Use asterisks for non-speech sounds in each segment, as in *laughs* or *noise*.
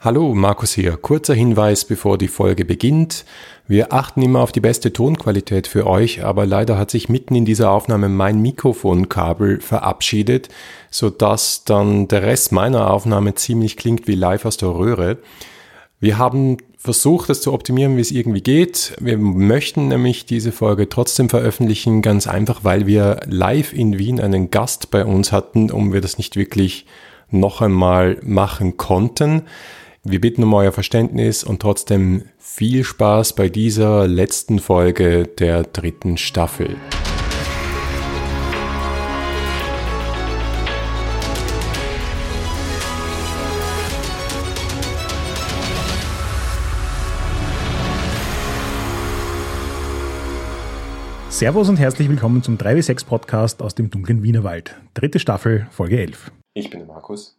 Hallo, Markus hier. Kurzer Hinweis, bevor die Folge beginnt. Wir achten immer auf die beste Tonqualität für euch, aber leider hat sich mitten in dieser Aufnahme mein Mikrofonkabel verabschiedet, sodass dann der Rest meiner Aufnahme ziemlich klingt wie live aus der Röhre. Wir haben versucht, das zu optimieren, wie es irgendwie geht. Wir möchten nämlich diese Folge trotzdem veröffentlichen, ganz einfach, weil wir live in Wien einen Gast bei uns hatten und wir das nicht wirklich noch einmal machen konnten. Wir bitten um euer Verständnis und trotzdem viel Spaß bei dieser letzten Folge der dritten Staffel. Servus und herzlich willkommen zum 3W6 Podcast aus dem dunklen Wienerwald. Dritte Staffel, Folge 11. Ich bin der Markus.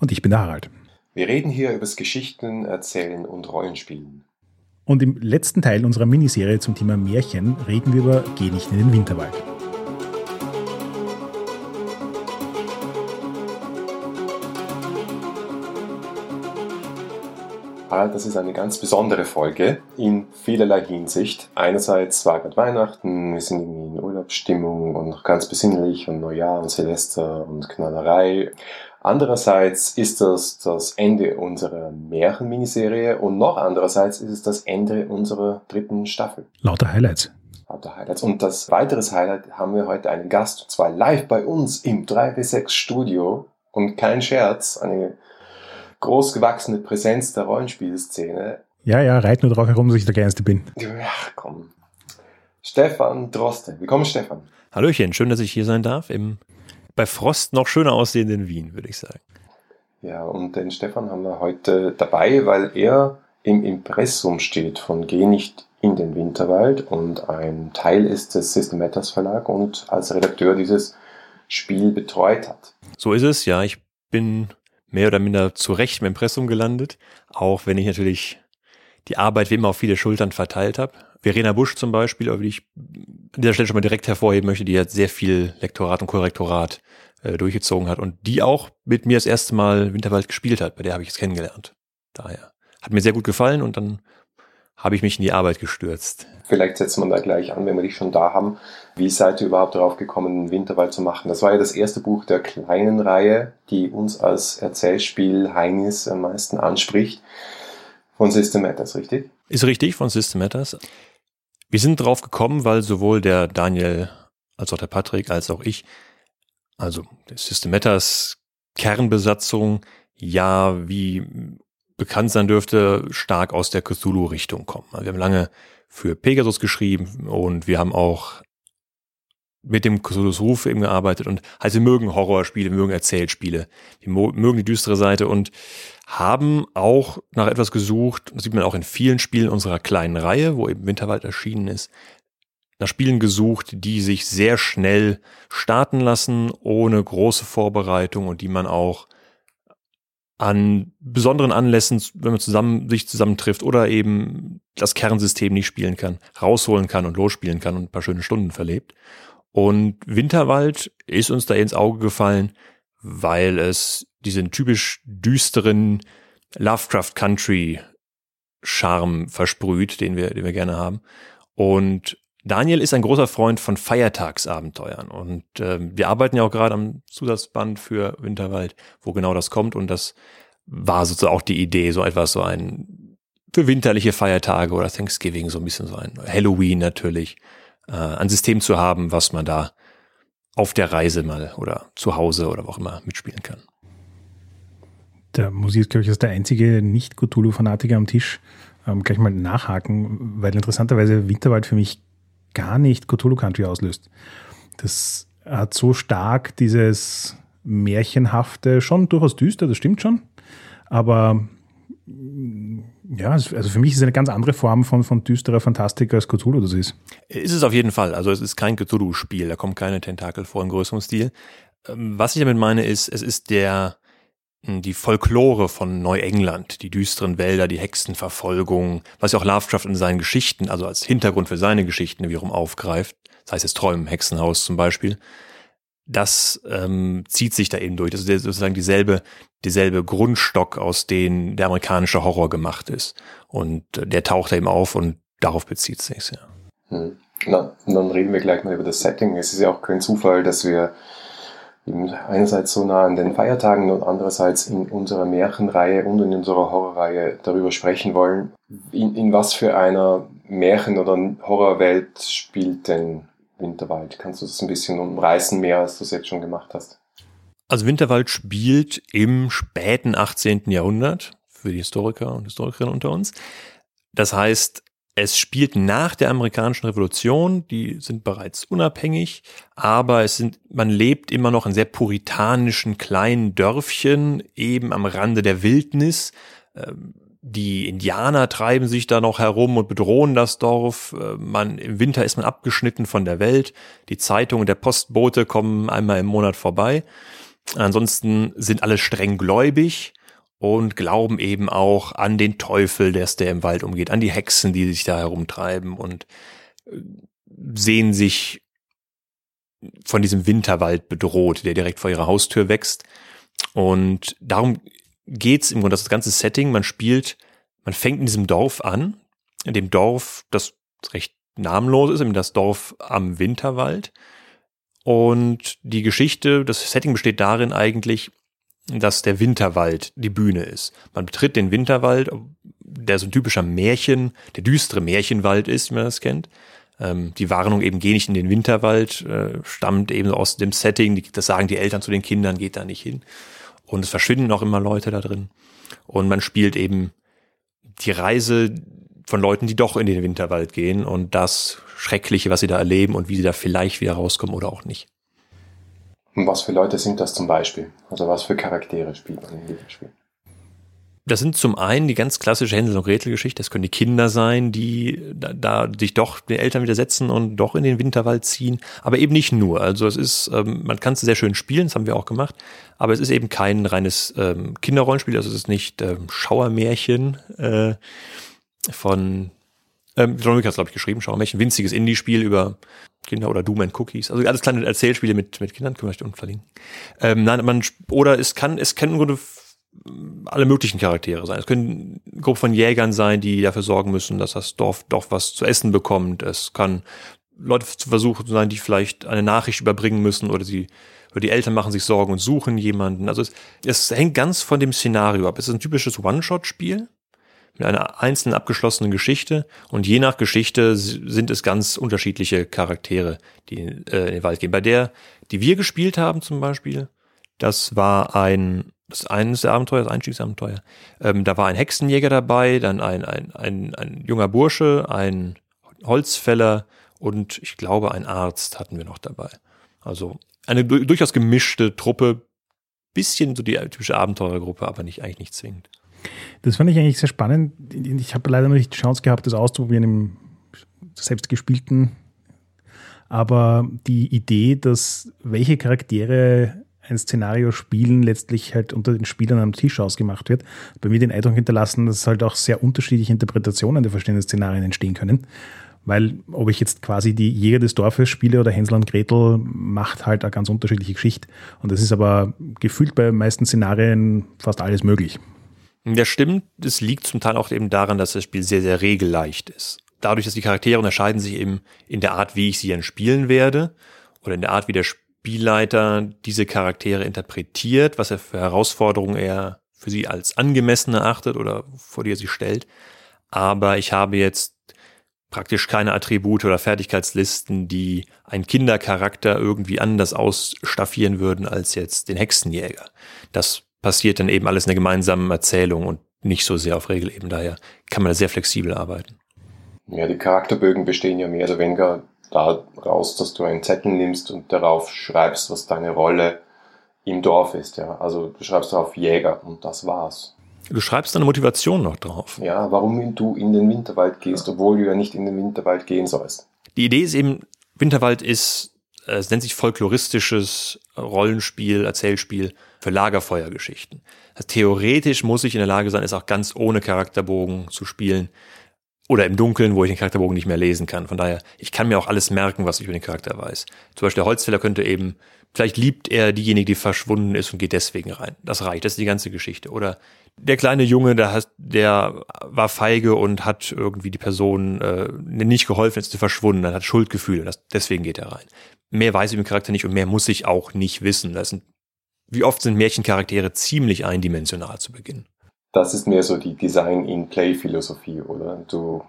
Und ich bin der Harald. Wir reden hier über das Geschichten erzählen und Rollenspielen. Und im letzten Teil unserer Miniserie zum Thema Märchen reden wir über Geh nicht in den Winterwald. Das ist eine ganz besondere Folge in vielerlei Hinsicht. Einerseits war gerade Weihnachten, wir sind in Urlaubsstimmung und noch ganz besinnlich und Neujahr und Silvester und Knallerei. Andererseits ist das das Ende unserer Märchen-Miniserie und noch andererseits ist es das Ende unserer dritten Staffel. Lauter Highlights. Lauter Highlights. Und das weiteres Highlight haben wir heute einen Gast, und zwar live bei uns im 3W6 Studio. Und kein Scherz, eine großgewachsene Präsenz der Rollenspielszene. Ja, ja, reit nur drauf herum, dass ich der Kleinste bin. Ach komm. Stefan Droste. Willkommen, Stefan. Hallöchen, schön, dass ich hier sein darf im bei Frost noch schöner aussehenden Wien, würde ich sagen. Ja, und den Stefan haben wir heute dabei, weil er im Impressum steht von Geh nicht in den Winterwald und ein Teil ist des System Matters Verlag und als Redakteur dieses Spiel betreut hat. So ist es, ja. Ich bin mehr oder minder zu Recht im Impressum gelandet, auch wenn ich natürlich die Arbeit wie immer auf viele Schultern verteilt habe. Verena Busch zum Beispiel, über die ich an dieser Stelle schon mal direkt hervorheben möchte, die jetzt sehr viel Lektorat und Korrektorat äh, durchgezogen hat und die auch mit mir das erste Mal Winterwald gespielt hat. Bei der habe ich es kennengelernt. Daher hat mir sehr gut gefallen und dann habe ich mich in die Arbeit gestürzt. Vielleicht setzt man da gleich an, wenn wir dich schon da haben. Wie seid ihr überhaupt darauf gekommen, Winterwald zu machen? Das war ja das erste Buch der kleinen Reihe, die uns als Erzählspiel Heinis am meisten anspricht. Von System Matters, richtig? Ist richtig, von System Matters. Wir sind drauf gekommen, weil sowohl der Daniel als auch der Patrick als auch ich, also der System Matters Kernbesatzung, ja, wie bekannt sein dürfte, stark aus der Cthulhu-Richtung kommen. Also wir haben lange für Pegasus geschrieben und wir haben auch mit dem Cthulhu's Ruf eben gearbeitet und halt wir mögen Horrorspiele, mögen Erzählspiele, wir mögen die düstere Seite und haben auch nach etwas gesucht, das sieht man auch in vielen Spielen unserer kleinen Reihe, wo eben Winterwald erschienen ist, nach Spielen gesucht, die sich sehr schnell starten lassen, ohne große Vorbereitung und die man auch an besonderen Anlässen, wenn man zusammen, sich zusammentrifft oder eben das Kernsystem nicht spielen kann, rausholen kann und losspielen kann und ein paar schöne Stunden verlebt. Und Winterwald ist uns da ins Auge gefallen, weil es diesen typisch düsteren Lovecraft Country Charme versprüht, den wir, den wir gerne haben. Und Daniel ist ein großer Freund von Feiertagsabenteuern. Und äh, wir arbeiten ja auch gerade am Zusatzband für Winterwald, wo genau das kommt. Und das war sozusagen auch die Idee, so etwas so ein für winterliche Feiertage oder Thanksgiving so ein bisschen so ein Halloween natürlich äh, ein System zu haben, was man da auf der Reise mal oder zu Hause oder wo auch immer mitspielen kann. Ich jetzt, glaube ich, als der einzige Nicht-Cthulhu-Fanatiker am Tisch ähm, gleich mal nachhaken, weil interessanterweise Winterwald für mich gar nicht Cthulhu Country auslöst. Das hat so stark dieses Märchenhafte, schon durchaus düster, das stimmt schon, aber ja, also für mich ist es eine ganz andere Form von, von düsterer Fantastik als Cthulhu das ist. Ist es auf jeden Fall. Also es ist kein Cthulhu-Spiel, da kommen keine Tentakel vor im größeren Stil. Ähm, was ich damit meine ist, es ist der, hm, die Folklore von Neuengland, die düsteren Wälder, die Hexenverfolgung, was ja auch Lovecraft in seinen Geschichten, also als Hintergrund für seine Geschichten wiederum aufgreift. Heißt, es Träumen, Hexenhaus zum Beispiel. Das ähm, zieht sich da eben durch. Das ist sozusagen dieselbe, dieselbe Grundstock, aus dem der amerikanische Horror gemacht ist. Und äh, der taucht da eben auf und darauf bezieht sich ja. Hm. Na, und dann reden wir gleich mal über das Setting. Es ist ja auch kein Zufall, dass wir einerseits so nah an den Feiertagen und andererseits in unserer Märchenreihe und in unserer Horrorreihe darüber sprechen wollen. In, in was für einer Märchen- oder Horrorwelt spielt denn Winterwald? Kannst du das ein bisschen umreißen, mehr als du es jetzt schon gemacht hast? Also Winterwald spielt im späten 18. Jahrhundert für die Historiker und Historikerinnen unter uns. Das heißt, es spielt nach der amerikanischen Revolution, die sind bereits unabhängig, aber es sind, man lebt immer noch in sehr puritanischen kleinen Dörfchen, eben am Rande der Wildnis. Ähm, die Indianer treiben sich da noch herum und bedrohen das Dorf. Äh, man, im Winter ist man abgeschnitten von der Welt. Die Zeitung und der Postbote kommen einmal im Monat vorbei. Ansonsten sind alle streng gläubig und glauben eben auch an den Teufel, der der im Wald umgeht, an die Hexen, die sich da herumtreiben und äh, sehen sich von diesem Winterwald bedroht, der direkt vor ihrer Haustür wächst. Und darum geht's im Grunde, das ganze Setting, man spielt, man fängt in diesem Dorf an, in dem Dorf, das recht namenlos ist, in das Dorf am Winterwald. Und die Geschichte, das Setting besteht darin eigentlich, dass der Winterwald die Bühne ist. Man betritt den Winterwald, der so ein typischer Märchen, der düstere Märchenwald ist, wie man das kennt. Ähm, die Warnung eben, geh nicht in den Winterwald, äh, stammt eben aus dem Setting, das sagen die Eltern zu den Kindern, geht da nicht hin. Und es verschwinden auch immer Leute da drin. Und man spielt eben die Reise von Leuten, die doch in den Winterwald gehen und das Schreckliche, was sie da erleben und wie sie da vielleicht wieder rauskommen oder auch nicht. Und was für Leute sind das zum Beispiel? Also was für Charaktere spielt man in diesem Spiel? Das sind zum einen die ganz klassische Hänsel und Gretel Geschichte. Das können die Kinder sein, die da, da sich doch den Eltern widersetzen und doch in den Winterwald ziehen. Aber eben nicht nur. Also es ist, ähm, man kann es sehr schön spielen, das haben wir auch gemacht. Aber es ist eben kein reines ähm, Kinderrollenspiel. Also es ist nicht ähm, Schauermärchen äh, von ähm, John Wick hat glaube ich, geschrieben, Schauermärchen. Winziges Indie-Spiel über Kinder oder Doom and Cookies. Also alles kleine Erzählspiele mit, mit Kindern, können wir unten verlinken. Ähm, nein, man, oder es kann, es kann im Grunde alle möglichen Charaktere sein. Es können eine Gruppe von Jägern sein, die dafür sorgen müssen, dass das Dorf doch was zu essen bekommt. Es kann Leute zu versuchen sein, die vielleicht eine Nachricht überbringen müssen oder sie oder die Eltern machen sich Sorgen und suchen jemanden. Also es, es hängt ganz von dem Szenario ab. Es ist ein typisches One-Shot-Spiel mit einer einzelnen abgeschlossenen Geschichte und je nach Geschichte sind es ganz unterschiedliche Charaktere, die äh, in den Wald gehen. Bei der, die wir gespielt haben zum Beispiel, das war ein das ist eines der Abenteuer, das Einstiegsabenteuer. Ähm, da war ein Hexenjäger dabei, dann ein, ein, ein, ein junger Bursche, ein Holzfäller und ich glaube ein Arzt hatten wir noch dabei. Also eine durchaus gemischte Truppe, bisschen so die typische Abenteurergruppe, aber nicht eigentlich nicht zwingend. Das fand ich eigentlich sehr spannend. Ich habe leider noch nicht die Chance gehabt, das auszuprobieren im selbstgespielten. Aber die Idee, dass welche Charaktere ein Szenario spielen, letztlich halt unter den Spielern am Tisch ausgemacht wird, bei mir den Eindruck hinterlassen, dass halt auch sehr unterschiedliche Interpretationen der verschiedenen Szenarien entstehen können. Weil ob ich jetzt quasi die Jäger des Dorfes spiele oder Hänsel und Gretel, macht halt eine ganz unterschiedliche Geschichte. Und das ist aber gefühlt bei meisten Szenarien fast alles möglich. Ja, stimmt. Es liegt zum Teil auch eben daran, dass das Spiel sehr, sehr regelleicht ist. Dadurch, dass die Charaktere unterscheiden sich eben in der Art, wie ich sie dann spielen werde oder in der Art, wie der Spielleiter diese Charaktere interpretiert, was er für Herausforderungen er für sie als angemessen erachtet oder vor die er sie stellt. Aber ich habe jetzt praktisch keine Attribute oder Fertigkeitslisten, die einen Kindercharakter irgendwie anders ausstaffieren würden als jetzt den Hexenjäger. Das passiert dann eben alles in der gemeinsamen Erzählung und nicht so sehr auf Regeleben. Daher kann man da sehr flexibel arbeiten. Ja, die Charakterbögen bestehen ja mehr oder weniger daraus, dass du einen Zettel nimmst und darauf schreibst, was deine Rolle im Dorf ist. Ja, also du schreibst auf Jäger und das war's. Du schreibst deine Motivation noch drauf. Ja, warum du in den Winterwald gehst, obwohl du ja nicht in den Winterwald gehen sollst. Die Idee ist eben, Winterwald ist, äh, es nennt sich folkloristisches Rollenspiel, Erzählspiel für Lagerfeuergeschichten. Also theoretisch muss ich in der Lage sein, es auch ganz ohne Charakterbogen zu spielen. Oder im Dunkeln, wo ich den Charakterbogen nicht mehr lesen kann. Von daher, ich kann mir auch alles merken, was ich über den Charakter weiß. Zum Beispiel der Holzfäller könnte eben Vielleicht liebt er diejenige, die verschwunden ist und geht deswegen rein. Das reicht, das ist die ganze Geschichte. Oder der kleine Junge, der, hat, der war feige und hat irgendwie die Person äh, nicht geholfen, ist verschwunden, dann hat Schuldgefühle, das, deswegen geht er rein. Mehr weiß ich im Charakter nicht und mehr muss ich auch nicht wissen. Das sind, wie oft sind Märchencharaktere ziemlich eindimensional zu Beginn. Das ist mehr so die Design-in-Play-Philosophie, oder? Du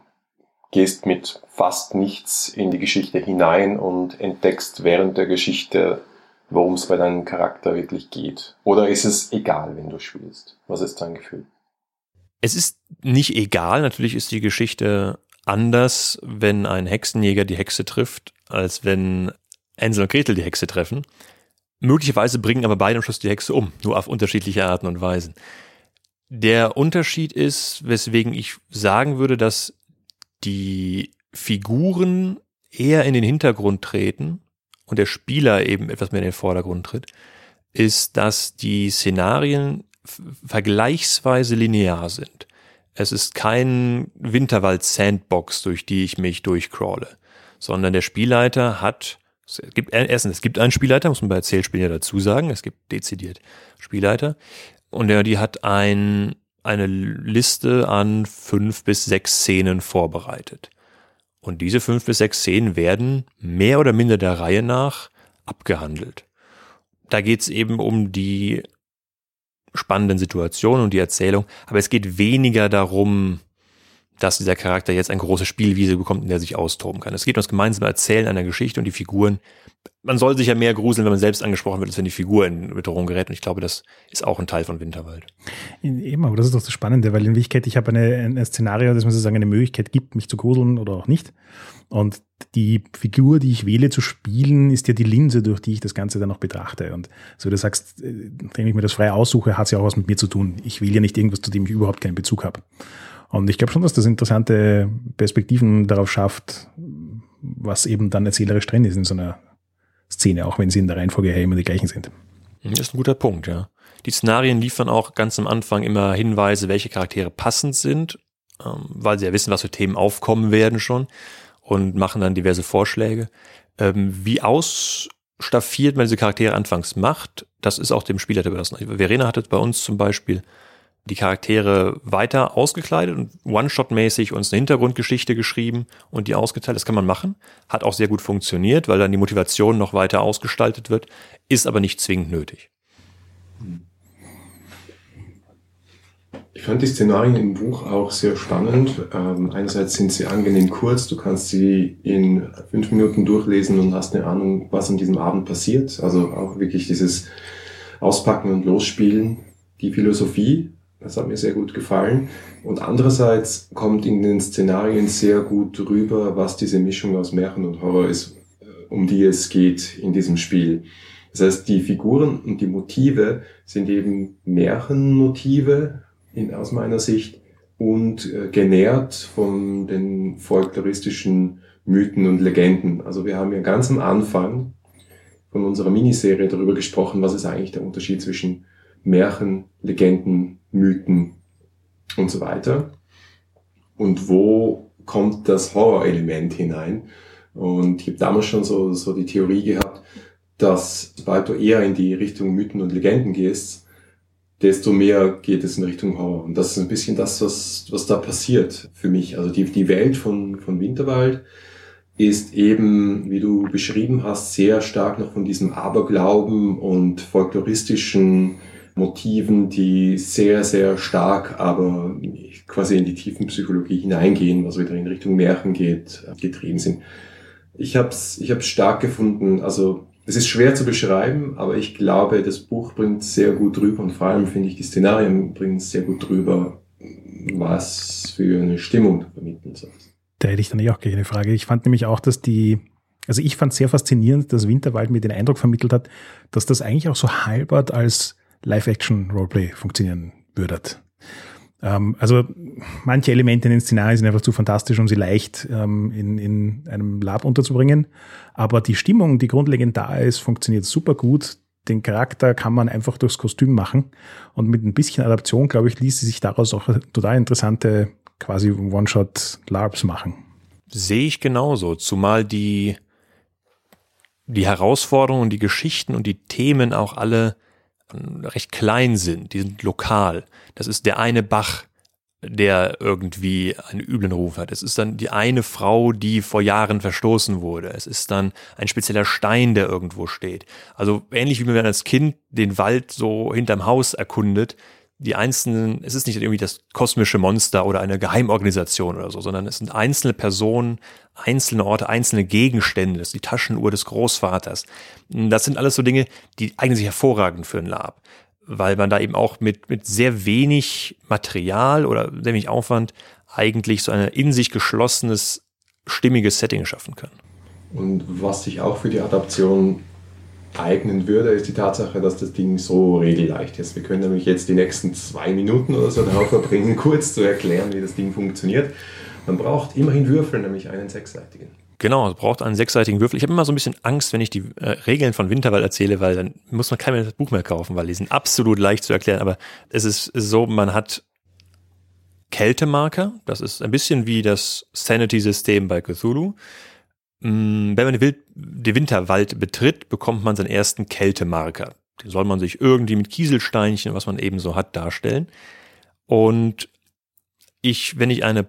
gehst mit fast nichts in die Geschichte hinein und entdeckst während der Geschichte worum es bei deinem Charakter wirklich geht? Oder ist es egal, wenn du spielst? Was ist dein Gefühl? Es ist nicht egal. Natürlich ist die Geschichte anders, wenn ein Hexenjäger die Hexe trifft, als wenn Hänsel und Gretel die Hexe treffen. Möglicherweise bringen aber beide am Schluss die Hexe um, nur auf unterschiedliche Arten und Weisen. Der Unterschied ist, weswegen ich sagen würde, dass die Figuren eher in den Hintergrund treten und der Spieler eben etwas mehr in den Vordergrund tritt, ist, dass die Szenarien vergleichsweise linear sind. Es ist kein Winterwald-Sandbox, durch die ich mich durchcrawle, sondern der Spielleiter hat, es gibt, erstens, es gibt einen Spielleiter, muss man bei Erzählspielen ja dazu sagen, es gibt dezidiert Spielleiter, und der, die hat ein, eine Liste an fünf bis sechs Szenen vorbereitet. Und diese fünf bis sechs Szenen werden mehr oder minder der Reihe nach abgehandelt. Da geht es eben um die spannenden Situationen und die Erzählung, aber es geht weniger darum, dass dieser Charakter jetzt eine große Spielwiese bekommt, in der er sich austoben kann. Es geht um das gemeinsame Erzählen einer Geschichte und die Figuren. Man soll sich ja mehr gruseln, wenn man selbst angesprochen wird, als wenn die Figur in Bedrohung gerät. Und ich glaube, das ist auch ein Teil von Winterwald. Eben, aber das ist doch das Spannende, weil in Wirklichkeit, ich habe eine, ein Szenario, das man sozusagen eine Möglichkeit gibt, mich zu gruseln oder auch nicht. Und die Figur, die ich wähle zu spielen, ist ja die Linse, durch die ich das Ganze dann noch betrachte. Und so du sagst, äh, wenn ich mir das frei aussuche, hat es ja auch was mit mir zu tun. Ich wähle ja nicht irgendwas, zu dem ich überhaupt keinen Bezug habe. Und ich glaube schon, dass das interessante Perspektiven darauf schafft, was eben dann erzählerisch drin ist in so einer Szene, auch wenn sie in der Reihenfolge her immer die gleichen sind. Das ist ein guter Punkt, ja. Die Szenarien liefern auch ganz am Anfang immer Hinweise, welche Charaktere passend sind, ähm, weil sie ja wissen, was für Themen aufkommen werden schon und machen dann diverse Vorschläge. Ähm, wie ausstaffiert man diese Charaktere anfangs macht, das ist auch dem Spieler überlassen. Verena hatte bei uns zum Beispiel die Charaktere weiter ausgekleidet und One-Shot-mäßig uns eine Hintergrundgeschichte geschrieben und die ausgeteilt. Das kann man machen. Hat auch sehr gut funktioniert, weil dann die Motivation noch weiter ausgestaltet wird, ist aber nicht zwingend nötig. Ich fand die Szenarien im Buch auch sehr spannend. Ähm, einerseits sind sie angenehm kurz, du kannst sie in fünf Minuten durchlesen und hast eine Ahnung, was an diesem Abend passiert. Also auch wirklich dieses Auspacken und Losspielen. Die Philosophie das hat mir sehr gut gefallen. Und andererseits kommt in den Szenarien sehr gut rüber, was diese Mischung aus Märchen und Horror ist, äh, um die es geht in diesem Spiel. Das heißt, die Figuren und die Motive sind eben Märchenmotive in, aus meiner Sicht und äh, genährt von den folkloristischen Mythen und Legenden. Also wir haben ja ganz am Anfang von unserer Miniserie darüber gesprochen, was ist eigentlich der Unterschied zwischen Märchen, Legenden, Mythen und so weiter. Und wo kommt das Horrorelement hinein? Und ich habe damals schon so, so die Theorie gehabt, dass sobald du eher in die Richtung Mythen und Legenden gehst, desto mehr geht es in Richtung Horror. Und das ist ein bisschen das, was, was da passiert für mich. Also die, die Welt von, von Winterwald ist eben, wie du beschrieben hast, sehr stark noch von diesem Aberglauben und folkloristischen Motiven, die sehr, sehr stark aber quasi in die tiefen Psychologie hineingehen, was wieder in Richtung Märchen geht, getrieben sind. Ich habe es ich hab's stark gefunden, also es ist schwer zu beschreiben, aber ich glaube, das Buch bringt sehr gut drüber und vor allem finde ich, die Szenarien bringen sehr gut drüber, was für eine Stimmung du vermitteln sollst. Da hätte ich dann eh auch gleich eine Frage. Ich fand nämlich auch, dass die, also ich fand sehr faszinierend, dass Winterwald mir den Eindruck vermittelt hat, dass das eigentlich auch so halbert als Live-Action-Roleplay funktionieren würde. Ähm, also manche Elemente in den Szenarien sind einfach zu fantastisch, um sie leicht ähm, in, in einem Lab unterzubringen. Aber die Stimmung, die grundlegend da ist, funktioniert super gut. Den Charakter kann man einfach durchs Kostüm machen. Und mit ein bisschen Adaption, glaube ich, ließ sie sich daraus auch total interessante quasi One-Shot-LARPs machen. Sehe ich genauso, zumal die die Herausforderungen, die Geschichten und die Themen auch alle recht klein sind. Die sind lokal. Das ist der eine Bach, der irgendwie einen üblen Ruf hat. Es ist dann die eine Frau, die vor Jahren verstoßen wurde. Es ist dann ein spezieller Stein, der irgendwo steht. Also ähnlich wie man als Kind den Wald so hinterm Haus erkundet, die einzelnen, es ist nicht irgendwie das kosmische Monster oder eine Geheimorganisation oder so, sondern es sind einzelne Personen, einzelne Orte, einzelne Gegenstände, das ist die Taschenuhr des Großvaters. Das sind alles so Dinge, die eignen sich hervorragend für ein Lab weil man da eben auch mit, mit sehr wenig Material oder sehr wenig Aufwand eigentlich so ein in sich geschlossenes, stimmiges Setting schaffen kann. Und was sich auch für die Adaption eignen würde, ist die Tatsache, dass das Ding so regelleicht ist. Wir können nämlich jetzt die nächsten zwei Minuten oder so darauf verbringen, *laughs* kurz zu erklären, wie das Ding funktioniert. Man braucht immerhin Würfel, nämlich einen sechsseitigen. Genau, es braucht einen sechsseitigen Würfel. Ich habe immer so ein bisschen Angst, wenn ich die äh, Regeln von Winterwald erzähle, weil dann muss man kein Buch mehr kaufen, weil die sind absolut leicht zu erklären. Aber es ist so, man hat Kältemarker. Das ist ein bisschen wie das Sanity-System bei Cthulhu. Mm, wenn man den Winterwald betritt, bekommt man seinen ersten Kältemarker. Den soll man sich irgendwie mit Kieselsteinchen, was man eben so hat, darstellen. Und ich, wenn ich eine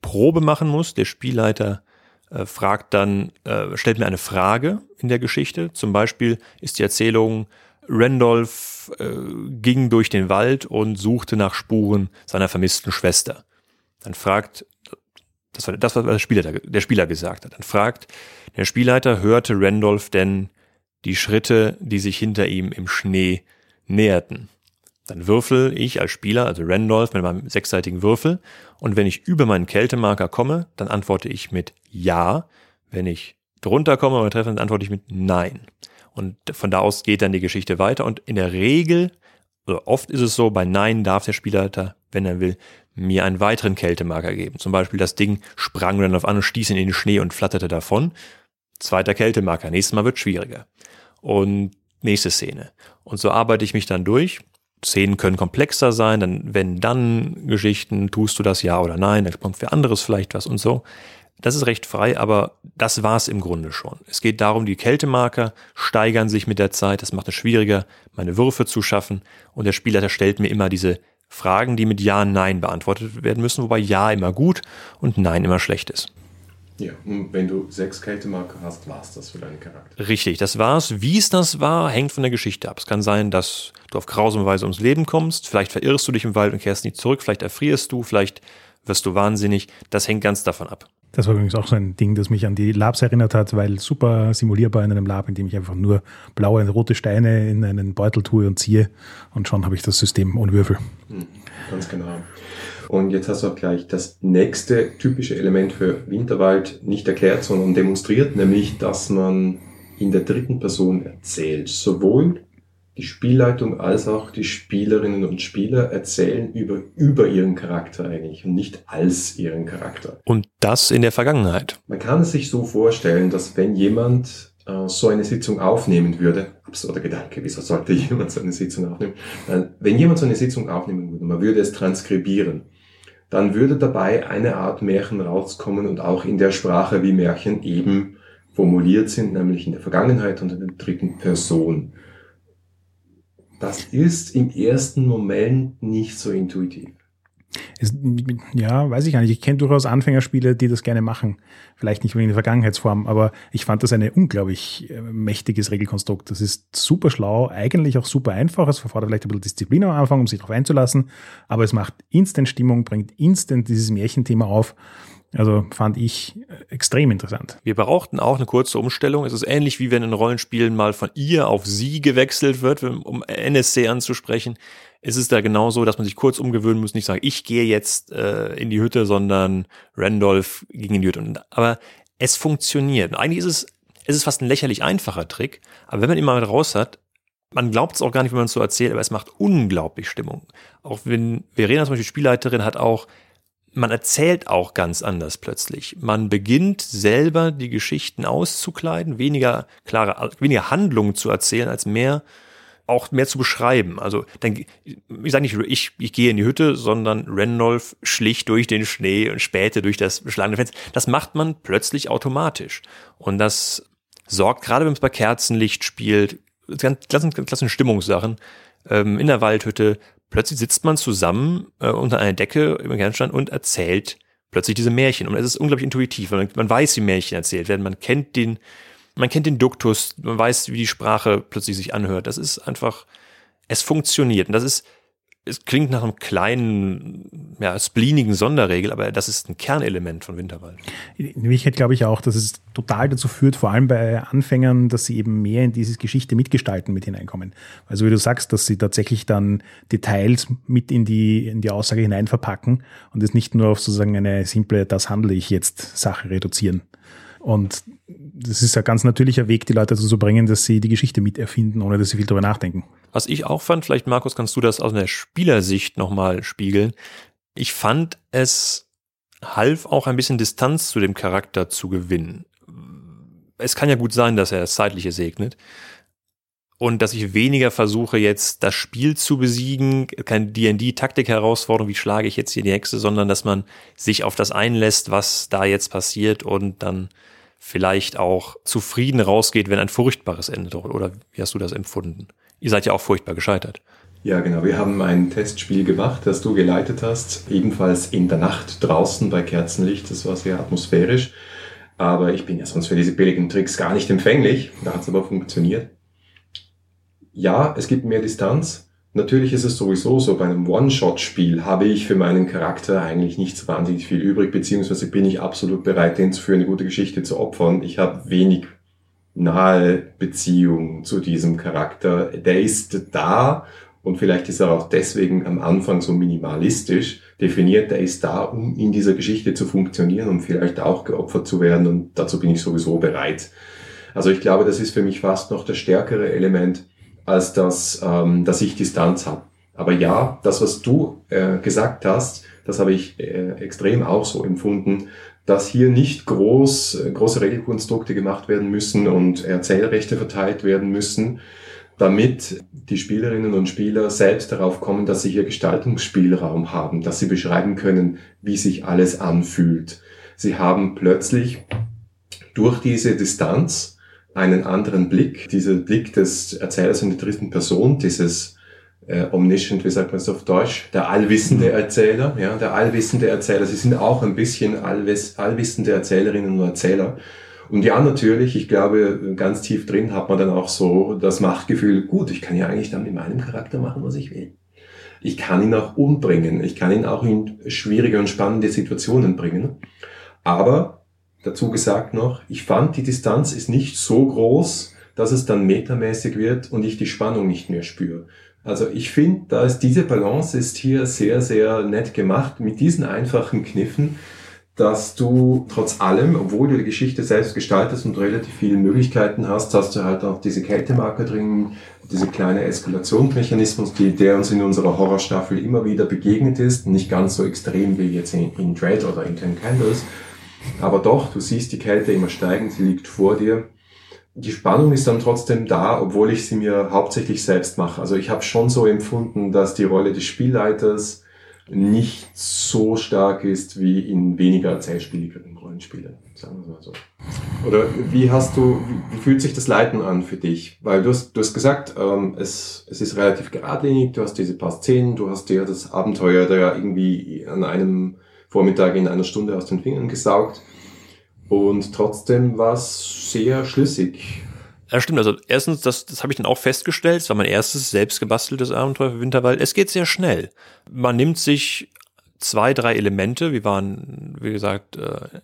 Probe machen muss, der Spielleiter äh, fragt dann, äh, stellt mir eine Frage in der Geschichte. Zum Beispiel ist die Erzählung, Randolph äh, ging durch den Wald und suchte nach Spuren seiner vermissten Schwester. Dann fragt, das war das, was der Spieler, der Spieler gesagt hat. Dann fragt, der Spielleiter hörte Randolph denn die Schritte, die sich hinter ihm im Schnee näherten. Dann würfel ich als Spieler, also Randolph, mit meinem sechsseitigen Würfel. Und wenn ich über meinen Kältemarker komme, dann antworte ich mit Ja. Wenn ich drunter komme oder treffe, dann antworte ich mit Nein. Und von da aus geht dann die Geschichte weiter. Und in der Regel, oder oft ist es so, bei Nein darf der Spielleiter, wenn er will, mir einen weiteren Kältemarker geben. Zum Beispiel das Ding sprang Randolph an und stieß in den Schnee und flatterte davon. Zweiter Kältemarker. Nächstes Mal wird schwieriger. Und nächste Szene. Und so arbeite ich mich dann durch Szenen können komplexer sein, dann wenn dann Geschichten, tust du das ja oder nein, dann kommt für anderes vielleicht was und so. Das ist recht frei, aber das war's im Grunde schon. Es geht darum, die Kältemarker steigern sich mit der Zeit, das macht es schwieriger, meine Würfe zu schaffen und der Spieler stellt mir immer diese Fragen, die mit Ja, Nein beantwortet werden müssen, wobei Ja immer gut und Nein immer schlecht ist. Ja, und wenn du sechs Kältemarker hast, war es das für deinen Charakter. Richtig, das war's. Wie es das war, hängt von der Geschichte ab. Es kann sein, dass du auf grausame Weise ums Leben kommst, vielleicht verirrst du dich im Wald und kehrst nicht zurück, vielleicht erfrierst du, vielleicht wirst du wahnsinnig. Das hängt ganz davon ab. Das war übrigens auch so ein Ding, das mich an die Labs erinnert hat, weil super simulierbar in einem Lab, in dem ich einfach nur blaue und rote Steine in einen Beutel tue und ziehe und schon habe ich das System ohne Würfel. Hm, ganz genau. Und jetzt hast du auch gleich das nächste typische Element für Winterwald nicht erklärt, sondern demonstriert, nämlich, dass man in der dritten Person erzählt. Sowohl die Spielleitung als auch die Spielerinnen und Spieler erzählen über, über ihren Charakter eigentlich und nicht als ihren Charakter. Und das in der Vergangenheit. Man kann es sich so vorstellen, dass wenn jemand äh, so eine Sitzung aufnehmen würde, absurder Gedanke, wieso sollte *laughs* jemand so eine Sitzung aufnehmen? Wenn jemand so eine Sitzung aufnehmen würde, man würde es transkribieren, dann würde dabei eine Art Märchen rauskommen und auch in der Sprache, wie Märchen eben formuliert sind, nämlich in der Vergangenheit und in der dritten Person. Das ist im ersten Moment nicht so intuitiv. Ist, ja, weiß ich gar nicht. Ich kenne durchaus Anfängerspiele, die das gerne machen. Vielleicht nicht wegen der Vergangenheitsform, aber ich fand das ein unglaublich äh, mächtiges Regelkonstrukt. Das ist super schlau, eigentlich auch super einfach. Es verfordert vielleicht ein bisschen Disziplin am Anfang, um sich darauf einzulassen, aber es macht instant Stimmung, bringt instant dieses Märchenthema auf. Also fand ich äh, extrem interessant. Wir brauchten auch eine kurze Umstellung. Es ist ähnlich wie wenn in Rollenspielen mal von ihr auf sie gewechselt wird, um NSC anzusprechen ist es da genauso, dass man sich kurz umgewöhnen muss, nicht sagen, ich gehe jetzt äh, in die Hütte, sondern Randolph ging in die Hütte. Aber es funktioniert. Und eigentlich ist es, es ist fast ein lächerlich einfacher Trick, aber wenn man ihn mal raus hat, man glaubt es auch gar nicht, wenn man es so erzählt, aber es macht unglaublich Stimmung. Auch wenn Verena zum Beispiel Spielleiterin hat auch, man erzählt auch ganz anders plötzlich. Man beginnt selber die Geschichten auszukleiden, weniger klare, weniger Handlungen zu erzählen, als mehr auch mehr zu beschreiben. Also dann, ich sage nicht, ich, ich gehe in die Hütte, sondern Randolph schlich durch den Schnee und spähte durch das beschlagene Fenster. Das macht man plötzlich automatisch. Und das sorgt, gerade wenn es bei Kerzenlicht spielt, ganz klassischen Stimmungssachen, ähm, in der Waldhütte, plötzlich sitzt man zusammen äh, unter einer Decke im Kernstand und erzählt plötzlich diese Märchen. Und es ist unglaublich intuitiv, man, man weiß, wie Märchen erzählt werden, man kennt den, man kennt den Duktus, man weiß, wie die Sprache plötzlich sich anhört. Das ist einfach, es funktioniert. Und das ist, es klingt nach einem kleinen, ja, spleenigen Sonderregel, aber das ist ein Kernelement von Winterwald. In Wirklichkeit glaube ich auch, dass es total dazu führt, vor allem bei Anfängern, dass sie eben mehr in diese Geschichte mitgestalten mit hineinkommen. Also wie du sagst, dass sie tatsächlich dann Details mit in die, in die Aussage hinein verpacken und es nicht nur auf sozusagen eine simple, das handle ich jetzt Sache reduzieren. Und das ist ein ganz natürlicher Weg, die Leute dazu zu bringen, dass sie die Geschichte miterfinden, ohne dass sie viel darüber nachdenken. Was ich auch fand, vielleicht Markus, kannst du das aus einer Spielersicht nochmal spiegeln. Ich fand, es half auch ein bisschen Distanz zu dem Charakter zu gewinnen. Es kann ja gut sein, dass er das Zeitliche segnet. Und dass ich weniger versuche, jetzt das Spiel zu besiegen, keine D&D-Taktik-Herausforderung, wie schlage ich jetzt hier die Hexe, sondern dass man sich auf das einlässt, was da jetzt passiert und dann vielleicht auch zufrieden rausgeht, wenn ein furchtbares Ende oder wie hast du das empfunden? Ihr seid ja auch furchtbar gescheitert. Ja, genau. Wir haben ein Testspiel gemacht, das du geleitet hast, ebenfalls in der Nacht draußen bei Kerzenlicht. Das war sehr atmosphärisch. Aber ich bin ja sonst für diese billigen Tricks gar nicht empfänglich. Da hat es aber funktioniert. Ja, es gibt mehr Distanz. Natürlich ist es sowieso so, bei einem One-Shot-Spiel habe ich für meinen Charakter eigentlich nicht so wahnsinnig viel übrig, beziehungsweise bin ich absolut bereit, den für eine gute Geschichte zu opfern. Ich habe wenig nahe Beziehung zu diesem Charakter. Der ist da und vielleicht ist er auch deswegen am Anfang so minimalistisch definiert. Der ist da, um in dieser Geschichte zu funktionieren, um vielleicht auch geopfert zu werden und dazu bin ich sowieso bereit. Also ich glaube, das ist für mich fast noch das stärkere Element als das, ähm, dass ich Distanz habe. Aber ja, das, was du äh, gesagt hast, das habe ich äh, extrem auch so empfunden, dass hier nicht groß, äh, große Regelkonstrukte gemacht werden müssen und Erzählrechte verteilt werden müssen, damit die Spielerinnen und Spieler selbst darauf kommen, dass sie hier Gestaltungsspielraum haben, dass sie beschreiben können, wie sich alles anfühlt. Sie haben plötzlich durch diese Distanz einen anderen Blick, dieser Blick des Erzählers in der dritten Person, dieses äh, omniscient, wie sagt man es auf Deutsch, der allwissende Erzähler, ja, der allwissende Erzähler. Sie sind auch ein bisschen allwiss, allwissende Erzählerinnen und Erzähler. Und ja, natürlich, ich glaube, ganz tief drin hat man dann auch so das Machtgefühl, gut, ich kann ja eigentlich dann mit meinem Charakter machen, was ich will. Ich kann ihn auch umbringen. Ich kann ihn auch in schwierige und spannende Situationen bringen. Aber dazu gesagt noch, ich fand, die Distanz ist nicht so groß, dass es dann metamäßig wird und ich die Spannung nicht mehr spüre. Also ich finde, da ist diese Balance ist hier sehr, sehr nett gemacht mit diesen einfachen Kniffen, dass du trotz allem, obwohl du die Geschichte selbst gestaltest und relativ viele Möglichkeiten hast, hast du halt auch diese Kältemarker drin, diese kleine Eskalationsmechanismus, die, der uns in unserer Horrorstaffel immer wieder begegnet ist, nicht ganz so extrem wie jetzt in, in Dread oder in Ten Candles, aber doch, du siehst die Kälte immer steigen, sie liegt vor dir. Die Spannung ist dann trotzdem da, obwohl ich sie mir hauptsächlich selbst mache. Also ich habe schon so empfunden, dass die Rolle des Spielleiters nicht so stark ist wie in weniger erzählspieligeren Rollenspielen, sagen wir mal so. Oder wie hast du, wie, fühlt sich das Leiten an für dich? Weil du hast, du hast gesagt, ähm, es, es ist relativ geradlinig, du hast diese paar Szenen, du hast dir das Abenteuer da irgendwie an einem Vormittag in einer Stunde aus den Fingern gesaugt. Und trotzdem war es sehr schlüssig. Ja, stimmt. Also erstens, das, das habe ich dann auch festgestellt. Es war mein erstes selbst gebasteltes Abenteuer für Winterwald. Es geht sehr schnell. Man nimmt sich zwei, drei Elemente. Wir waren, wie gesagt, äh,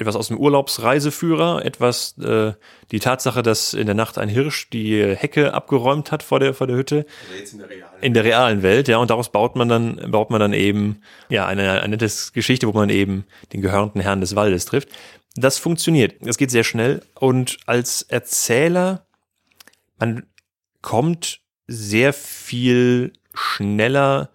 etwas aus dem Urlaubsreiseführer, etwas äh, die Tatsache, dass in der Nacht ein Hirsch die Hecke abgeräumt hat vor der vor der Hütte. Also jetzt in der realen, in der realen Welt, ja, und daraus baut man dann baut man dann eben ja eine eine nette Geschichte, wo man eben den gehörnten Herrn des Waldes trifft. Das funktioniert. Es geht sehr schnell und als Erzähler man kommt sehr viel schneller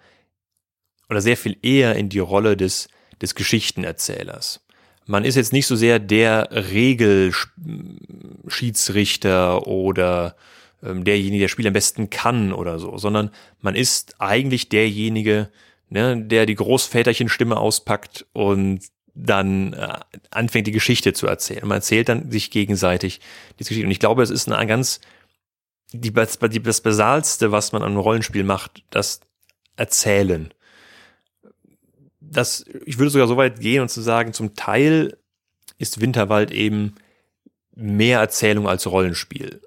oder sehr viel eher in die Rolle des des Geschichtenerzählers man ist jetzt nicht so sehr der Regelschiedsrichter oder ähm, derjenige, der Spiel am besten kann oder so, sondern man ist eigentlich derjenige, ne, der die Großväterchenstimme auspackt und dann äh, anfängt, die Geschichte zu erzählen. Man erzählt dann sich gegenseitig die Geschichte. Und ich glaube, es ist eine ganz, die, das Basalste, was man an einem Rollenspiel macht, das Erzählen. Das, ich würde sogar so weit gehen und zu sagen, zum Teil ist Winterwald eben mehr Erzählung als Rollenspiel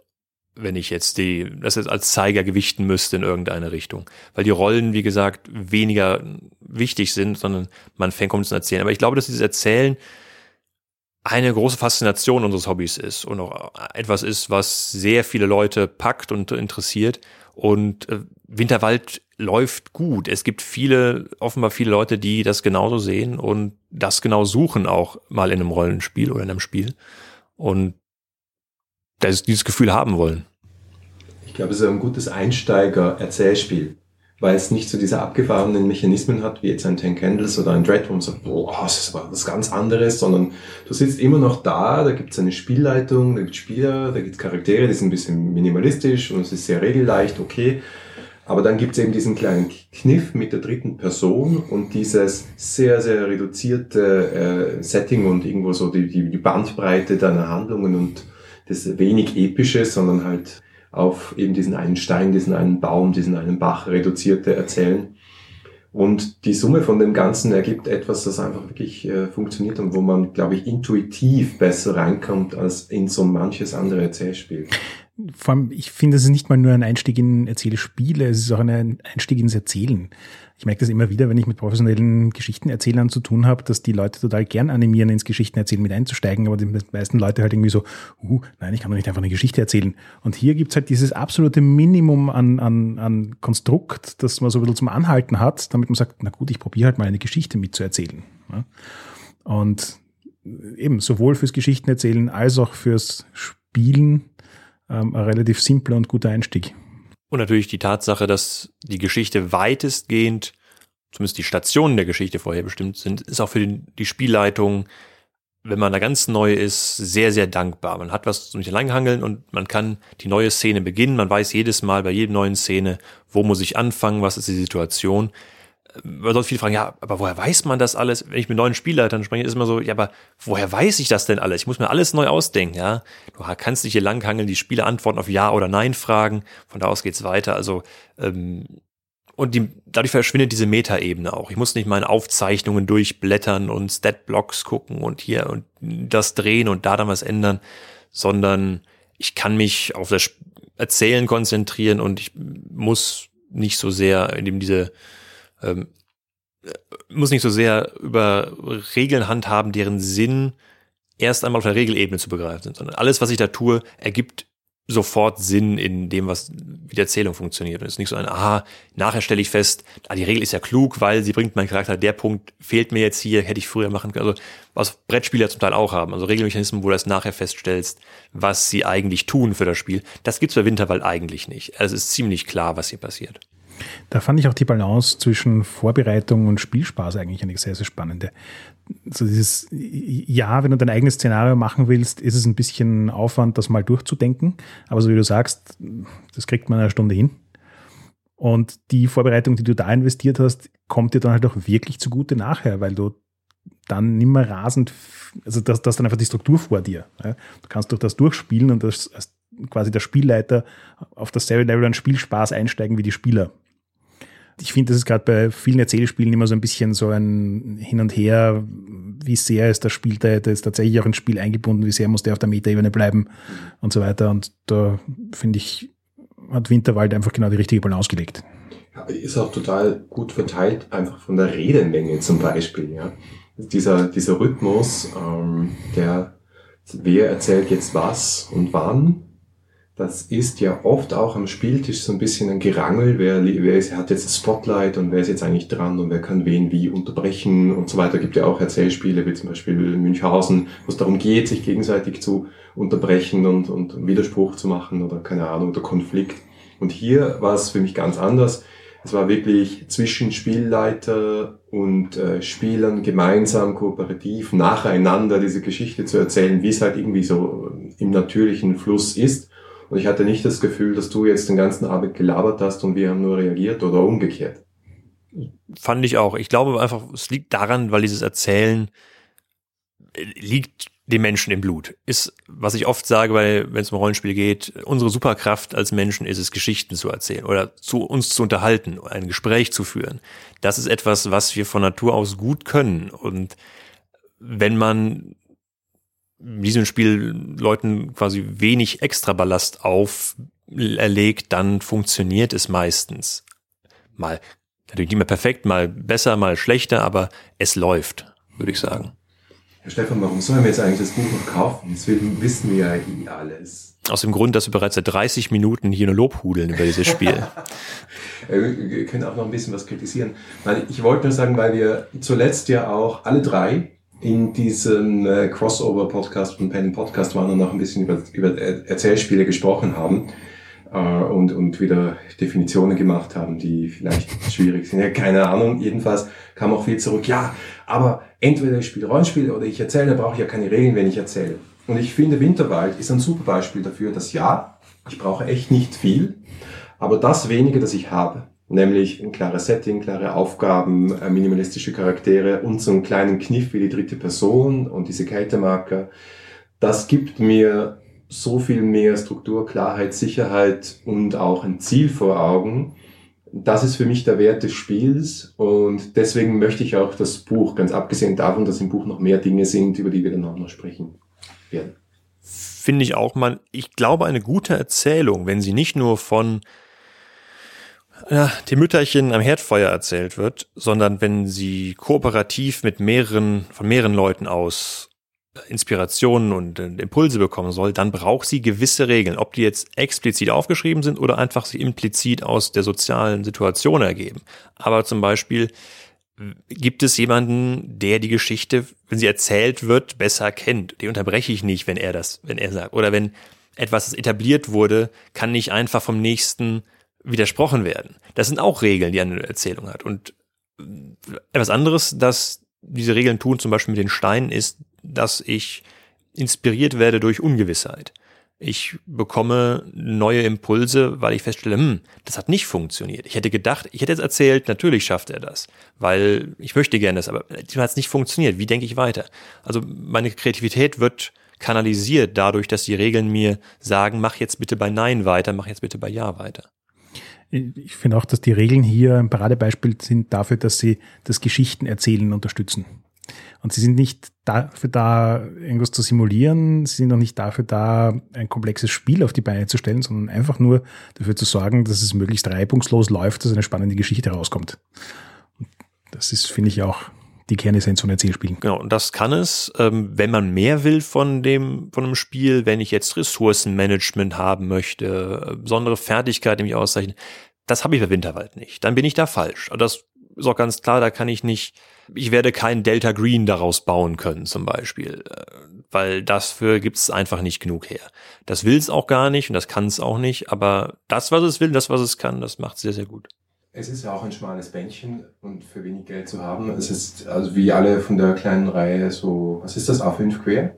wenn ich jetzt die, das jetzt als Zeiger gewichten müsste in irgendeine Richtung. Weil die Rollen, wie gesagt, weniger wichtig sind, sondern man fängt um zu erzählen. Aber ich glaube, dass dieses Erzählen eine große Faszination unseres Hobbys ist und auch etwas ist, was sehr viele Leute packt und interessiert. Und äh, Winterwald läuft gut. Es gibt viele, offenbar viele Leute, die das genauso sehen und das genau suchen auch mal in einem Rollenspiel oder in einem Spiel. Und das, dieses Gefühl haben wollen. Ich glaube, es ist ein gutes Einsteiger-Erzählspiel, weil es nicht so diese abgefahrenen Mechanismen hat, wie jetzt ein Ten Candles oder ein Dread, wo man sagt, boah, das ist aber was ganz anderes, sondern du sitzt immer noch da, da gibt es eine Spielleitung, da gibt es Spieler, da gibt es Charaktere, die sind ein bisschen minimalistisch und es ist sehr regelleicht, okay. Aber dann gibt es eben diesen kleinen Kniff mit der dritten Person und dieses sehr, sehr reduzierte äh, Setting und irgendwo so die, die, die Bandbreite deiner Handlungen und das wenig epische, sondern halt auf eben diesen einen Stein, diesen einen Baum, diesen einen Bach reduzierte Erzählen. Und die Summe von dem Ganzen ergibt etwas, das einfach wirklich äh, funktioniert und wo man, glaube ich, intuitiv besser reinkommt als in so manches andere Erzählspiel. Vor allem, ich finde, es ist nicht mal nur ein Einstieg in Erzählspiele, es ist auch ein Einstieg ins Erzählen. Ich merke das immer wieder, wenn ich mit professionellen Geschichtenerzählern zu tun habe, dass die Leute total gern animieren, ins Geschichtenerzählen mit einzusteigen, aber die meisten Leute halt irgendwie so, uh, nein, ich kann doch nicht einfach eine Geschichte erzählen. Und hier gibt's halt dieses absolute Minimum an, an, an Konstrukt, das man so ein bisschen zum Anhalten hat, damit man sagt, na gut, ich probiere halt mal eine Geschichte mitzuerzählen. Und eben sowohl fürs Geschichtenerzählen als auch fürs Spielen ähm, ein relativ simpler und guter Einstieg. Und natürlich die Tatsache, dass die Geschichte weitestgehend, zumindest die Stationen der Geschichte vorher bestimmt sind, ist auch für die, Spielleitung, wenn man da ganz neu ist, sehr, sehr dankbar. Man hat was zum langhangeln und man kann die neue Szene beginnen. Man weiß jedes Mal bei jedem neuen Szene, wo muss ich anfangen, was ist die Situation man soll viele fragen, ja, aber woher weiß man das alles? Wenn ich mit neuen Spielleitern spreche, ist immer so, ja, aber woher weiß ich das denn alles? Ich muss mir alles neu ausdenken, ja. Du kannst dich hier langhangeln, die Spieler antworten auf Ja oder Nein fragen, von da aus geht's weiter. Also, ähm, und die, dadurch verschwindet diese Metaebene auch. Ich muss nicht meine Aufzeichnungen durchblättern und Statblocks gucken und hier und das drehen und da dann was ändern, sondern ich kann mich auf das Erzählen konzentrieren und ich muss nicht so sehr in dem diese ähm, muss nicht so sehr über Regeln handhaben, deren Sinn erst einmal auf der Regelebene zu begreifen sind, sondern alles, was ich da tue, ergibt sofort Sinn in dem, was wie die Erzählung funktioniert. Und es ist nicht so ein, aha, nachher stelle ich fest, ah, die Regel ist ja klug, weil sie bringt meinen Charakter, der Punkt fehlt mir jetzt hier, hätte ich früher machen können. Also was Brettspieler zum Teil auch haben, also Regelmechanismen, wo du erst nachher feststellst, was sie eigentlich tun für das Spiel. Das gibt's bei Winterwald eigentlich nicht. Also es ist ziemlich klar, was hier passiert. Da fand ich auch die Balance zwischen Vorbereitung und Spielspaß eigentlich eine sehr, sehr spannende. So dieses, ja, wenn du dein eigenes Szenario machen willst, ist es ein bisschen Aufwand, das mal durchzudenken. Aber so wie du sagst, das kriegt man eine Stunde hin. Und die Vorbereitung, die du da investiert hast, kommt dir dann halt auch wirklich zugute nachher, weil du dann nimmer rasend, also das, das dann einfach die Struktur vor dir. Du kannst durch das durchspielen und das quasi der Spielleiter auf dasselbe Level an Spielspaß einsteigen wie die Spieler. Ich finde, das ist gerade bei vielen Erzählspielen immer so ein bisschen so ein Hin und Her, wie sehr ist der Spielleiter jetzt tatsächlich auch ins Spiel eingebunden, wie sehr muss der auf der Metaebene bleiben und so weiter. Und da finde ich, hat Winterwald einfach genau die richtige Balance gelegt. Ja, ist auch total gut verteilt, einfach von der Redemenge zum Beispiel. Ja. Dieser, dieser Rhythmus, ähm, der wer erzählt jetzt was und wann das ist ja oft auch am Spieltisch so ein bisschen ein Gerangel, wer, wer ist, hat jetzt das Spotlight und wer ist jetzt eigentlich dran und wer kann wen wie unterbrechen und so weiter. Gibt ja auch Erzählspiele wie zum Beispiel Münchhausen, wo es darum geht, sich gegenseitig zu unterbrechen und, und Widerspruch zu machen oder keine Ahnung, oder Konflikt. Und hier war es für mich ganz anders. Es war wirklich zwischen Spielleiter und äh, Spielern gemeinsam, kooperativ, nacheinander diese Geschichte zu erzählen, wie es halt irgendwie so im natürlichen Fluss ist. Und ich hatte nicht das Gefühl, dass du jetzt den ganzen Abend gelabert hast und wir haben nur reagiert oder umgekehrt. Fand ich auch. Ich glaube einfach, es liegt daran, weil dieses Erzählen liegt dem Menschen im Blut. Ist, was ich oft sage, weil wenn es um Rollenspiel geht, unsere Superkraft als Menschen ist es, Geschichten zu erzählen oder zu uns zu unterhalten, ein Gespräch zu führen. Das ist etwas, was wir von Natur aus gut können. Und wenn man in diesem Spiel Leuten quasi wenig Extraballast auferlegt, dann funktioniert es meistens. Mal natürlich nicht mehr perfekt, mal besser, mal schlechter, aber es läuft, würde ich sagen. Herr Stefan, warum sollen wir jetzt eigentlich das Buch noch kaufen? Deswegen wissen wir ja eh alles. Aus dem Grund, dass wir bereits seit 30 Minuten hier nur Lobhudeln über dieses Spiel. *laughs* Äh, wir können auch noch ein bisschen was kritisieren. Ich wollte nur sagen, weil wir zuletzt ja auch alle drei in diesem äh, Crossover-Podcast von Pen Podcast waren und noch ein bisschen über, über Erzählspiele gesprochen haben äh, und, und wieder Definitionen gemacht haben, die vielleicht schwierig sind. Ja, keine Ahnung. Jedenfalls kam auch viel zurück. Ja, aber entweder ich spiele Rollenspiele oder ich erzähle, da brauche ich ja keine Regeln, wenn ich erzähle. Und ich finde, Winterwald ist ein super Beispiel dafür, dass ja, ich brauche echt nicht viel, aber das wenige, das ich habe, nämlich ein klares Setting, klare Aufgaben, äh, minimalistische Charaktere und so einen kleinen Kniff wie die dritte Person und diese Kältemarker, das gibt mir so viel mehr Struktur, Klarheit, Sicherheit und auch ein Ziel vor Augen. Das ist für mich der Wert des Spiels und deswegen möchte ich auch das Buch, ganz abgesehen davon, dass im Buch noch mehr Dinge sind, über die wir dann auch noch sprechen werden. Finde ich auch mal, ich glaube, eine gute Erzählung, wenn sie nicht nur von ja, dem Mütterchen am Herdfeuer erzählt wird, sondern wenn sie kooperativ mit mehreren, von mehreren Leuten aus Inspirationen und äh, Impulse bekommen soll, dann braucht sie gewisse Regeln. Ob die jetzt explizit aufgeschrieben sind oder einfach sie implizit aus der sozialen Situation ergeben. Aber zum Beispiel gibt es jemanden, der die Geschichte, wenn sie erzählt wird, besser kennt. Die unterbreche ich nicht, wenn er das, wenn er sagt. Oder wenn etwas etabliert wurde, kann nicht einfach vom nächsten widersprochen werden. Das sind auch Regeln, die eine Erzählung hat. Und etwas anderes, das diese Regeln tun, zum Beispiel mit den Steinen, ist, dass ich inspiriert werde durch Ungewissheit. Ich bekomme neue Impulse, weil ich feststelle, hm, das hat nicht funktioniert. Ich hätte gedacht, ich hätte jetzt erzählt, natürlich schafft er das, weil ich möchte gerne das, aber diesmal hat es nicht funktioniert. Wie denke ich weiter? Also meine Kreativität wird kanalisiert dadurch, dass die Regeln mir sagen, mach jetzt bitte bei Nein weiter, mach jetzt bitte bei Ja weiter. Ich finde auch, dass die Regeln hier ein Paradebeispiel sind dafür, dass sie das Geschichtenerzählen unterstützen. Und sie sind nicht dafür da, irgendwas zu simulieren, sie sind auch nicht dafür da, ein komplexes Spiel auf die Beine zu stellen, sondern einfach nur dafür zu sorgen, dass es möglichst reibungslos läuft, dass eine spannende Geschichte rauskommt. Und das ist, finde ich, auch die Kernessenz von Erzählspielen. Genau, und das kann es, ähm, wenn man mehr will von dem, von einem Spiel, wenn ich jetzt Ressourcenmanagement haben möchte, äh, besondere Fertigkeiten mich auszeichnen, das habe ich bei Winterwald nicht. Dann bin ich da falsch. Und das ist auch ganz klar, da kann ich nicht, ich werde kein Delta Green daraus bauen können, zum Beispiel. Äh, weil dafür gibt es einfach nicht genug her. Das will es auch gar nicht und das kann es auch nicht, aber das, was es will, das, was es kann, das macht sehr, sehr gut. Es ist ja auch ein schmales Bändchen und für wenig Geld zu haben. Es ist also wie alle von der kleinen Reihe so, was ist das, A5 quer?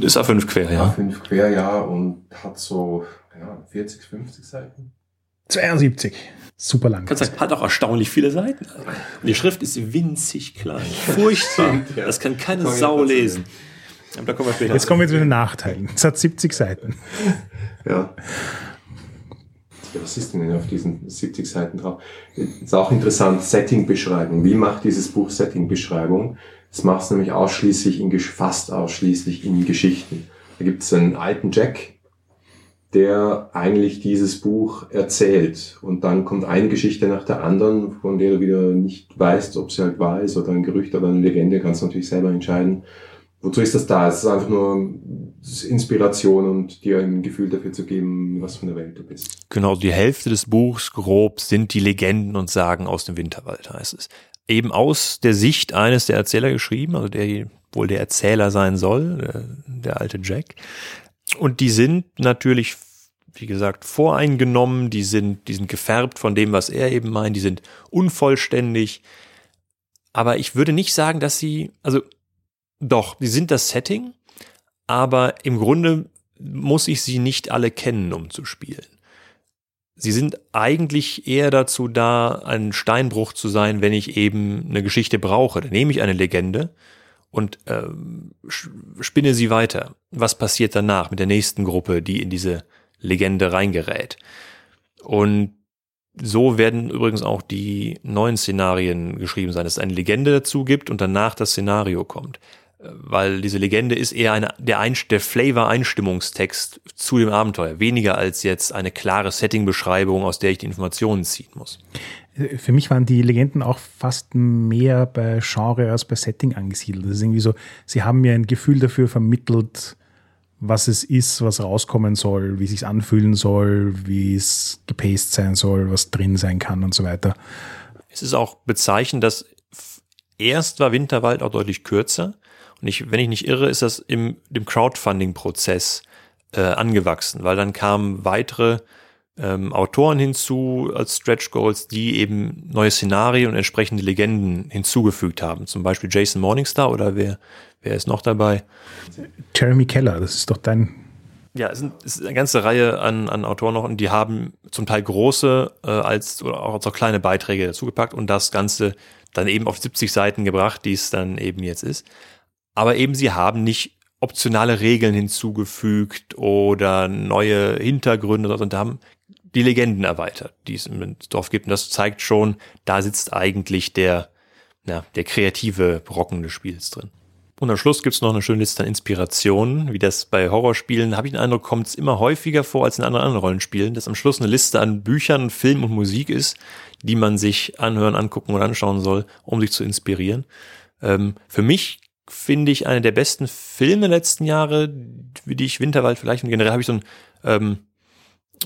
Ist A5 quer, ja. A5 quer, ja, und hat so ja, 40, 50 Seiten. 72. Super lang. Kannst sagen, hat auch erstaunlich viele Seiten. Und die Schrift ist winzig klein. *laughs* Furchtbar. Das kann keine Sau lesen. Aber da kommen wir später jetzt kommen wir zu den Nachteilen. Es hat 70 Seiten. Ja. Was ist denn auf diesen 70 Seiten drauf? Ist auch interessant, Setting-Beschreibung. Wie macht dieses Buch Setting-Beschreibung? Das macht es nämlich ausschließlich in, fast ausschließlich in Geschichten. Da gibt es einen alten Jack, der eigentlich dieses Buch erzählt. Und dann kommt eine Geschichte nach der anderen, von der du wieder nicht weißt, ob sie halt wahr ist oder ein Gerücht oder eine Legende, kannst du natürlich selber entscheiden. Wozu ist das da? Es ist einfach nur Inspiration und dir ein Gefühl dafür zu geben, was von der Welt du bist. Genau, die Hälfte des Buchs grob sind die Legenden und Sagen aus dem Winterwald, heißt es. Eben aus der Sicht eines der Erzähler geschrieben, also der wohl der Erzähler sein soll, der alte Jack. Und die sind natürlich, wie gesagt, voreingenommen, die sind, die sind gefärbt von dem, was er eben meint, die sind unvollständig. Aber ich würde nicht sagen, dass sie, also doch, die sind das Setting, aber im Grunde muss ich sie nicht alle kennen, um zu spielen. Sie sind eigentlich eher dazu da, ein Steinbruch zu sein, wenn ich eben eine Geschichte brauche. Dann nehme ich eine Legende und äh, spinne sie weiter. Was passiert danach mit der nächsten Gruppe, die in diese Legende reingerät? Und so werden übrigens auch die neuen Szenarien geschrieben sein, dass es eine Legende dazu gibt und danach das Szenario kommt. Weil diese Legende ist eher eine, der, Ein der Flavor-Einstimmungstext zu dem Abenteuer, weniger als jetzt eine klare Setting-Beschreibung, aus der ich die Informationen ziehen muss. Für mich waren die Legenden auch fast mehr bei Genre als bei Setting angesiedelt. Das ist irgendwie so, sie haben mir ein Gefühl dafür vermittelt, was es ist, was rauskommen soll, wie es sich anfühlen soll, wie es gepaced sein soll, was drin sein kann und so weiter. Es ist auch bezeichnend, dass erst war Winterwald auch deutlich kürzer. Und ich, wenn ich nicht irre, ist das im dem Crowdfunding-Prozess äh, angewachsen, weil dann kamen weitere ähm, Autoren hinzu als Stretch Goals, die eben neue Szenarien und entsprechende Legenden hinzugefügt haben. Zum Beispiel Jason Morningstar oder wer, wer ist noch dabei? Jeremy Keller, das ist doch dein. Ja, es, sind, es ist eine ganze Reihe an, an Autoren noch und die haben zum Teil große äh, als oder auch als auch kleine Beiträge dazugepackt und das Ganze dann eben auf 70 Seiten gebracht, die es dann eben jetzt ist. Aber eben sie haben nicht optionale Regeln hinzugefügt oder neue Hintergründe und haben die Legenden erweitert, die es im Dorf gibt. Und das zeigt schon, da sitzt eigentlich der, ja, der kreative Brocken des Spiels drin. Und am Schluss gibt's noch eine schöne Liste an Inspirationen. Wie das bei Horrorspielen, habe ich den Eindruck, kommt es immer häufiger vor als in anderen, anderen Rollenspielen, dass am Schluss eine Liste an Büchern, Film und Musik ist, die man sich anhören, angucken und anschauen soll, um sich zu inspirieren. Ähm, für mich finde ich eine der besten Filme letzten Jahre, wie die ich Winterwald vielleicht und generell habe ich so ein ähm,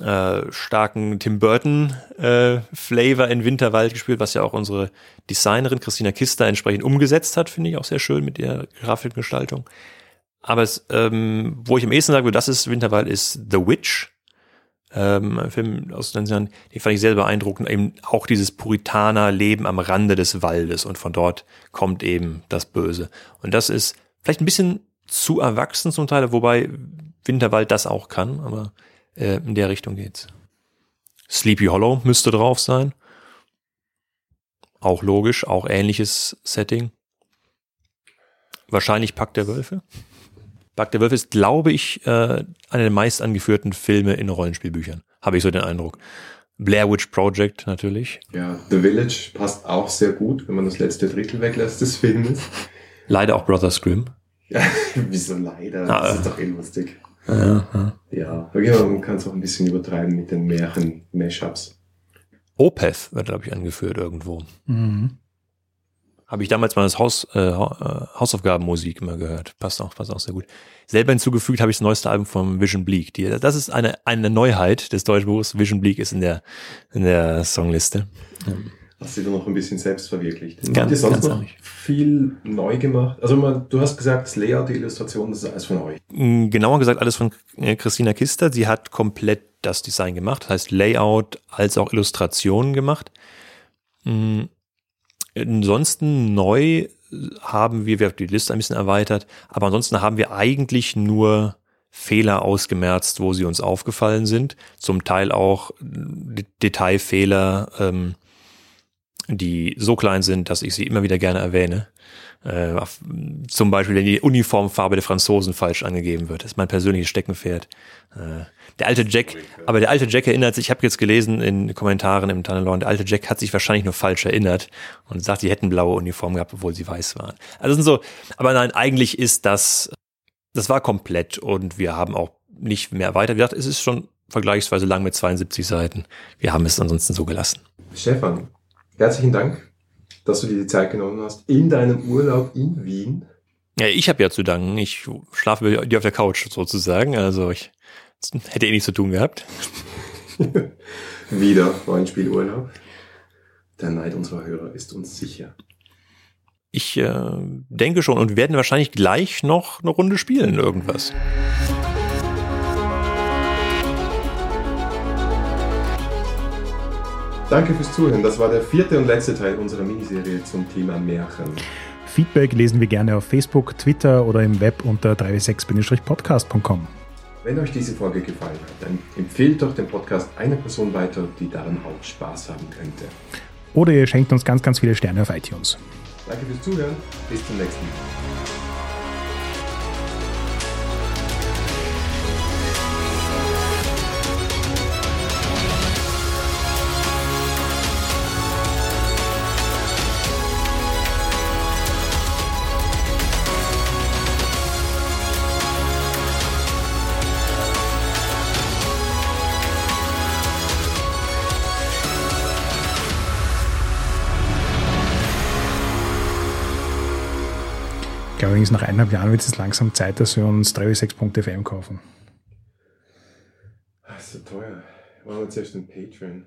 äh, starken Tim Burton äh, Flavor in Winterwald gespielt, was ja auch unsere Designerin Christina Kister entsprechend umgesetzt hat, finde ich auch sehr schön mit der Grafikgestaltung. Aber es, ähm, wo ich am ehesten sage, das ist Winterwald, ist The Witch. Ähm, ein Film aus den Jahren, den fand ich sehr beeindruckend. Eben auch dieses Puritaner-Leben am Rande des Waldes und von dort kommt eben das Böse. Und das ist vielleicht ein bisschen zu erwachsen zum Teil, wobei Winterwald das auch kann, aber äh, in der Richtung geht's. Sleepy Hollow müsste drauf sein. Auch logisch, auch ähnliches Setting. Wahrscheinlich Pack der Wölfe. Pack der Wölfe ist, glaube ich, äh, einer der meist angeführten Filme in Rollenspielbüchern. Habe ich so den Eindruck. Blair Witch Project natürlich. Ja, The Village passt auch sehr gut, wenn man das letzte Drittel weglässt des Filmes. Leider auch Brothers Grimm. Ja, *laughs* wieso leider? Ah, das ist doch eh lustig. Ja, ja. Ja, okay, aber man kann es auch ein bisschen übertreiben mit den Märchen-Mashups. Opeth wird, glaube ich, angeführt irgendwo. Mhm. Habe ich damals mal das Haus, äh, äh, Hausaufgabenmusik immer gehört. Passt auch, passt auch sehr gut. Selber hinzugefügt habe ich das neueste Album von Vision Bleak. Die, das ist eine, eine Neuheit des Deutschbuchs. Vision Bleak ist in der, in der Songliste. Hast du da noch ein bisschen selbst verwirklicht? Ganz- Habt ihr sonst ganz noch ehrlich. viel neu gemacht? Also man, du hast gesagt, das Layout, die Illustration, das ist alles von euch. Mm, Genauer gesagt alles von äh, Christina Kister. Sie hat komplett das Design gemacht, das heißt Layout als auch Illustrationen gemacht. Mm, Ansonsten neu haben wir, wir haben die Liste ein bisschen erweitert, aber ansonsten haben wir eigentlich nur Fehler ausgemerzt, wo sie uns aufgefallen sind. Zum Teil auch D- Detailfehler, ähm, die so klein sind, dass ich sie immer wieder gerne erwähne. Äh, zum Beispiel, wenn die Uniformfarbe der Franzosen falsch angegeben wird. Das ist mein persönliches Steckenpferd. Äh, der alte Jack, aber der alte Jack erinnert sich, ich habe jetzt gelesen in Kommentaren im Tunnelon, der alte Jack hat sich wahrscheinlich nur falsch erinnert und sagt, die hätten blaue Uniformen gehabt, obwohl sie weiß waren. Also sind so, aber nein, eigentlich ist das, das war komplett und wir haben auch nicht mehr weiter. Wir dachten, es ist schon vergleichsweise lang mit 72 Seiten. Wir haben es ansonsten so gelassen. Stefan, herzlichen Dank, dass du dir die Zeit genommen hast in deinem Urlaub in Wien. Ja, ich habe ja zu danken. Ich schlafe bei dir auf der Couch sozusagen. Also ich hätte eh nichts zu tun gehabt. *laughs* Wieder Rollenspielurlaub. Der Neid unserer Hörer ist uns sicher. Ich äh, denke schon und werden wahrscheinlich gleich noch eine Runde spielen, irgendwas. Danke fürs Zuhören. Das war der vierte und letzte Teil unserer Miniserie zum Thema Märchen. Feedback lesen wir gerne auf Facebook, Twitter oder im Web unter 3w6-podcast.com. Wenn euch diese Folge gefallen hat, dann empfehlt doch den Podcast einer Person weiter, die daran auch Spaß haben könnte. Oder ihr schenkt uns ganz, ganz viele Sterne auf iTunes. Danke fürs Zuhören. Bis zum nächsten Mal. Glaube, nach eineinhalb Jahren wird es langsam Zeit, dass wir uns 3w6.fm kaufen. Das ist so teuer. Machen wir zuerst den Patreon.